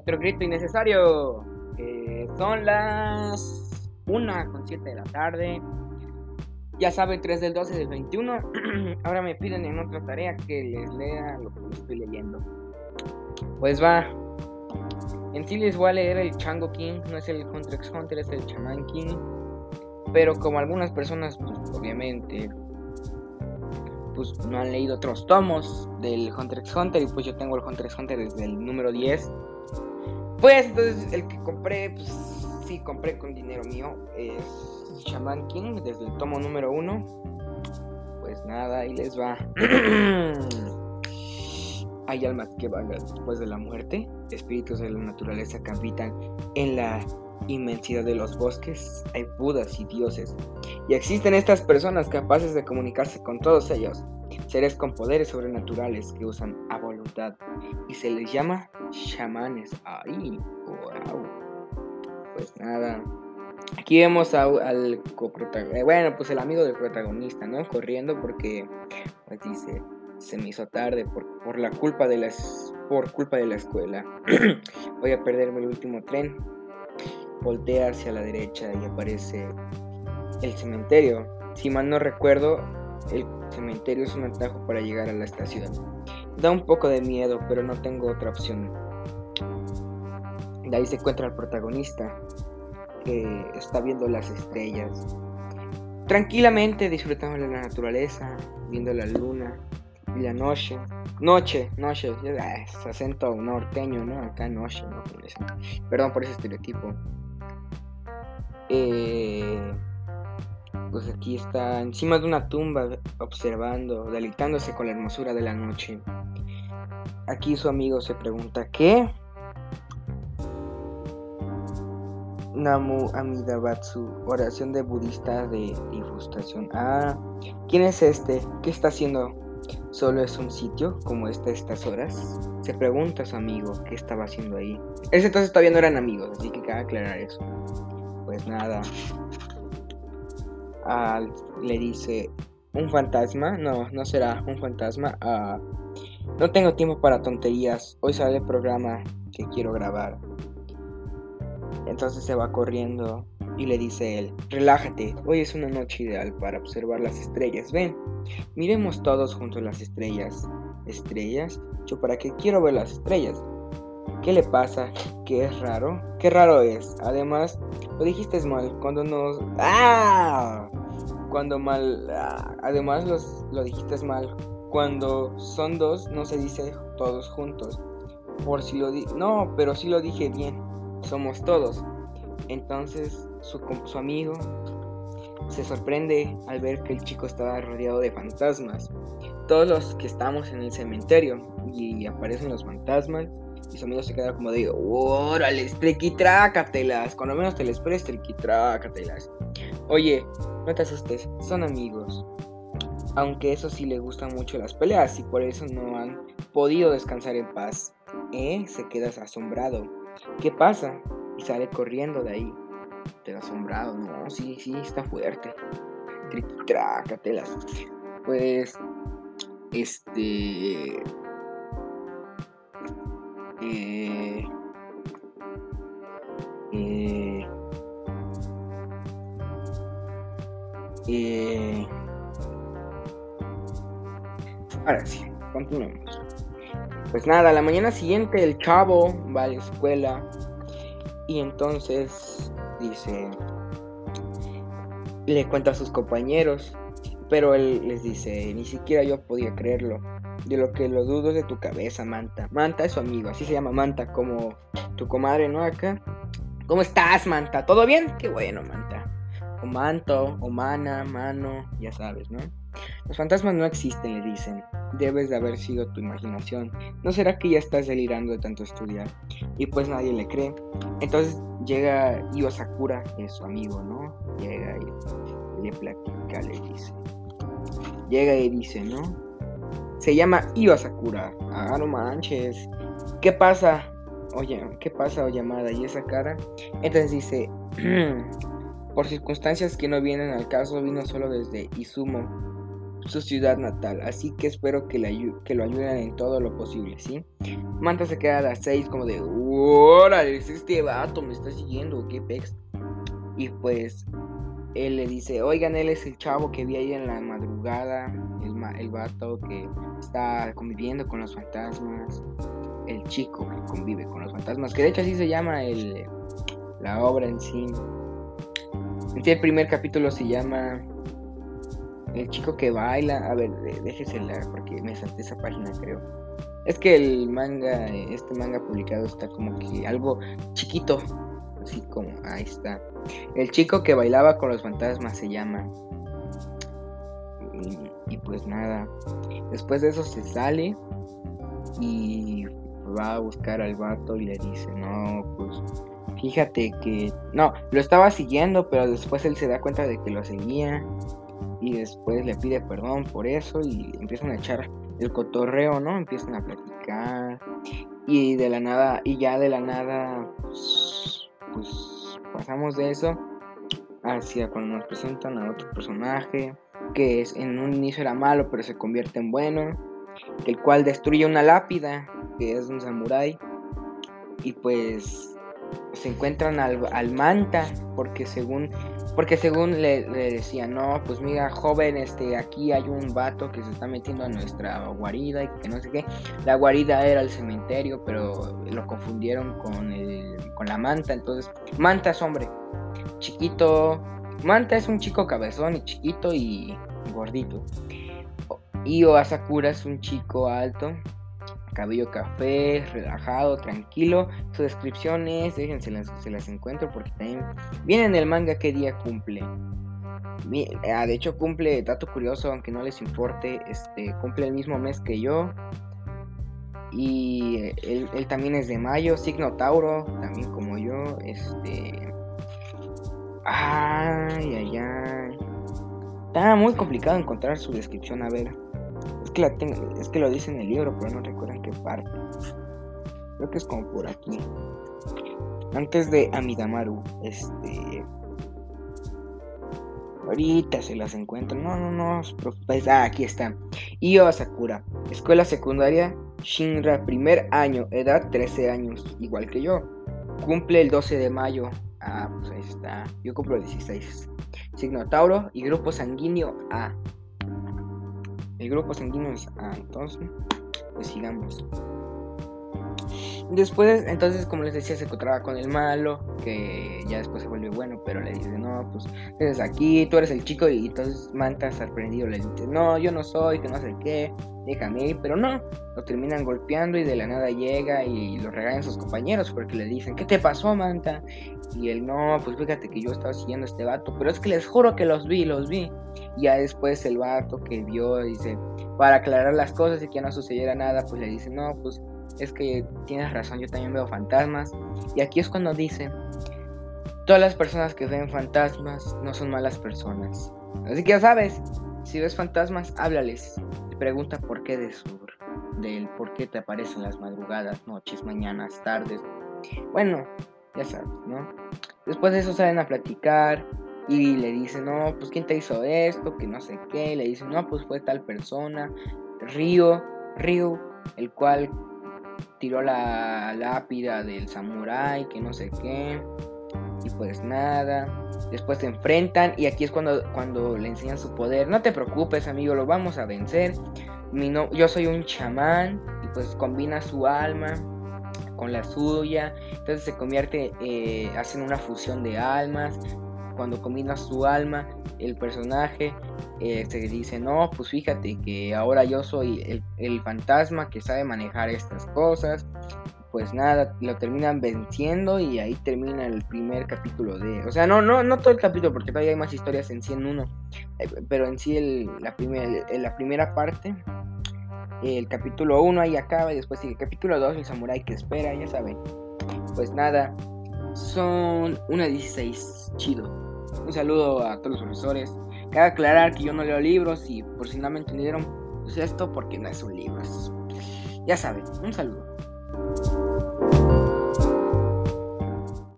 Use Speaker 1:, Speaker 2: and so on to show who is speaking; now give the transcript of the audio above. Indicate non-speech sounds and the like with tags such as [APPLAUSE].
Speaker 1: otro grito innecesario. son las 1 con 7 de la tarde. Ya saben, 3 del 12 del 21. [CLEARS THROAT] Ahora me piden en otra tarea que les lea lo que estoy leyendo. Pues va. En sí les voy a leer el Chango King. No es el Hunter x Hunter, es el Chaman King. Pero como algunas personas, pues, obviamente, pues no han leído otros tomos del Hunter x Hunter y pues yo tengo el Hunter x Hunter desde el número 10. Pues entonces el que compré, pues sí, compré con dinero mío, es Shaman King desde el tomo número 1. Pues nada, ahí les va. [CLEARS THROAT] Hay almas que vagan después de la muerte, espíritus de la naturaleza que habitan en la inmensidad de los bosques, hay budas y dioses. Y existen estas personas capaces de comunicarse con todos ellos, seres con poderes sobrenaturales que usan a voluntad. Y se les llama chamanes. ¡Ay! ¡Wow! Pues nada. Aquí vemos al coprotagonista, eh, bueno, pues el amigo del protagonista, ¿no? Corriendo porque, pues dice, se me hizo tarde por, por la culpa de por culpa de la escuela. [CLEARS THROAT] Voy a perderme el último tren voltea hacia la derecha y aparece el cementerio. Si mal no recuerdo, el cementerio es un atajo para llegar a la estación. Da un poco de miedo, pero no tengo otra opción. De ahí se encuentra el protagonista, que está viendo las estrellas. Tranquilamente disfrutando de la naturaleza, viendo la luna y la noche. Noche, noche, es acento norteño, ¿no? Acá noche, ¿no? Perdón por ese estereotipo. Eh, pues aquí está encima de una tumba observando, deleitándose con la hermosura de la noche. Aquí su amigo se pregunta, ¿qué? Namu Amida Batsu, oración de budista de frustración. Ah, ¿quién es este? ¿Qué está haciendo? ¿Solo es un sitio como este a estas horas? Se pregunta su amigo qué estaba haciendo ahí. Ese entonces todavía no eran amigos, así que cabe aclarar eso pues nada. Le dice, ¿un fantasma? No, no será un fantasma. Ah, no tengo tiempo para tonterías. Hoy sale el programa que quiero grabar. Entonces se va corriendo y le dice él, relájate, hoy es una noche ideal para observar las estrellas. Ven, miremos todos juntos las estrellas. ¿Estrellas? ¿Yo para qué quiero ver las estrellas? ¿Qué le pasa? ¿Qué es raro? ¿Qué raro es? Además, lo dijiste mal cuando nos... ¡Ah! Cuando mal... Ah, además los, lo dijiste mal. Cuando son dos no se dice todos juntos. Por si lo di... No, pero sí lo dije bien. Somos todos. Entonces su, su amigo se sorprende al ver que el chico estaba rodeado de fantasmas. Todos los que estamos en el cementerio y aparecen los fantasmas y su amigo se queda como de, órale, triquitrácatelas. Cuando menos te les esperes, triquitrácatelas. Oye, no te asustes, son amigos. Aunque eso sí le gustan mucho las peleas y por eso no han podido descansar en paz. ¿Eh? Se quedas asombrado. ¿Qué pasa? Y sale corriendo de ahí. Te asombrado, no, sí, sí, está fuerte. Triquitrácatelas. Pues, este ahora sí, continuemos. Pues nada, la mañana siguiente el chavo va a la escuela y entonces dice, le cuenta a sus compañeros, pero él les dice, ni siquiera yo podía creerlo de lo que lo dudo de tu cabeza, Manta. Manta es su amigo, así se llama Manta, como tu comadre, ¿no? Acá. ¿Cómo estás, Manta? ¿Todo bien? Qué bueno, Manta. O manto, o mana, mano, ya sabes, ¿no? Los fantasmas no existen, le dicen. Debes de haber sido tu imaginación. ¿No será que ya estás delirando de tanto estudiar? Y pues nadie le cree. Entonces llega Io Sakura, que es su amigo, ¿no? Llega y le platica, le dice. Llega y dice, ¿no? Se llama Iwa Sakura. Ah, no manches. ¿Qué pasa? Oye, ¿qué pasa, llamada? ¿Y esa cara? Entonces dice, [CLEARS THROAT] por circunstancias que no vienen al caso, vino solo desde Izumo. Su ciudad natal, así que espero que, lo ayuden en todo lo posible, ¿sí? Manta se queda a las 6 como de, órale, es este vato, me está siguiendo, qué pex. Y pues él le dice, oigan, él es el chavo que vi ahí en la madrugada, el, el vato que está conviviendo con los fantasmas, el chico que convive con los fantasmas, que de hecho así se llama el, la obra en sí. En sí, el primer capítulo se llama El chico que baila. A ver, déjesela porque me salté esa página, creo. Es que el manga, este manga publicado está como que algo chiquito. Así como, ahí está. El chico que bailaba con los fantasmas se llama. Y, y pues nada. Después de eso se sale. Y va a buscar al vato y le dice, no, pues fíjate que no, lo estaba siguiendo, pero después él se da cuenta de que lo seguía y después le pide perdón por eso y empiezan a echar el cotorreo, ¿no? Empiezan a platicar y de la nada, y ya de la nada, pues, pues pasamos de eso hacia cuando nos presentan a otro personaje que es en un inicio era malo pero se convierte en bueno, el cual destruye una lápida que es un samurái y pues se encuentran al, manta porque según porque según le, decían no pues mira joven este aquí hay un vato que se está metiendo a nuestra guarida y que no sé qué la guarida era el cementerio pero lo confundieron con el con la manta entonces manta es hombre chiquito manta es un chico cabezón y chiquito y gordito. Y Asakura es un chico alto cabello café, relajado, tranquilo. Su descripción es, déjense las, se las encuentro porque también viene en el manga qué día cumple. Ah, de hecho cumple, dato curioso, aunque no les importe, este, cumple el mismo mes que yo. Y él, él también es de mayo, signo Tauro, también como yo. Este. Ay, ay, ay. Está muy complicado encontrar su descripción, a ver. Es que, la es que lo dice en el libro, pero no recuerdo en qué parte. Creo que es como por aquí. Antes de Amidamaru, este. Ahorita se las encuentro. No, no, no Ah, aquí está. Io Sakura. Escuela secundaria Shinra, primer año, edad 13 años, igual que yo. Cumple el 12 de mayo. Ah, pues ahí está. Yo cumplo 16. Signo Tauro y grupo sanguíneo A. El grupo sanguíneo es A, entonces, pues sigamos. Después, entonces, como les decía, se encontraba con el malo, que ya después se vuelve bueno, pero le dice, no, pues, eres aquí, tú eres el chico, y entonces Manta, sorprendido, le dice, no, yo no soy, que no sé qué, déjame ir, pero no, lo terminan golpeando y de la nada llega y lo regañan sus compañeros porque le dicen, ¿qué te pasó, Manta? Y él, no, pues fíjate que yo estaba siguiendo a este vato, pero es que les juro que los vi, los vi. Y ya después el vato que vio, dice, para aclarar las cosas y que no sucediera nada, pues le dice, no, pues es que tienes razón, yo también veo fantasmas. Y aquí es cuando dice, todas las personas que ven fantasmas no son malas personas. Así que ya sabes, si ves fantasmas, háblales. Pregunta por qué de su, del por qué te aparecen las madrugadas, noches, mañanas, tardes. Bueno, ya sabes, ¿no? Después de eso salen a platicar y le dicen, no, pues quién te hizo esto, que no sé qué. Le dicen, no, pues fue tal persona, Río, Río, el cual tiró la lápida del samurái, que no sé qué. Y pues nada. Después se enfrentan y aquí es cuando, cuando le enseñan su poder. No te preocupes, amigo, lo vamos a vencer. Mi no, yo soy un chamán y pues combina su alma con la suya. Entonces se convierte, eh, hacen una fusión de almas. Cuando combina su alma, el personaje eh, se dice, no, pues fíjate que ahora yo soy el, el fantasma que sabe manejar estas cosas pues nada, lo terminan venciendo y ahí termina el primer capítulo de... O sea, no, no, no todo el capítulo, porque todavía hay más historias en sí en uno. Eh, pero en sí el, la, la primera parte, el capítulo 1 ahí acaba y después sigue el capítulo 2, el samurái que espera, ya saben. Pues nada, son una 16, chido. Un saludo a todos los profesores. Cabe aclarar que yo no leo libros y por si no me entendieron, pues esto porque no es un libro. ya saben, un saludo.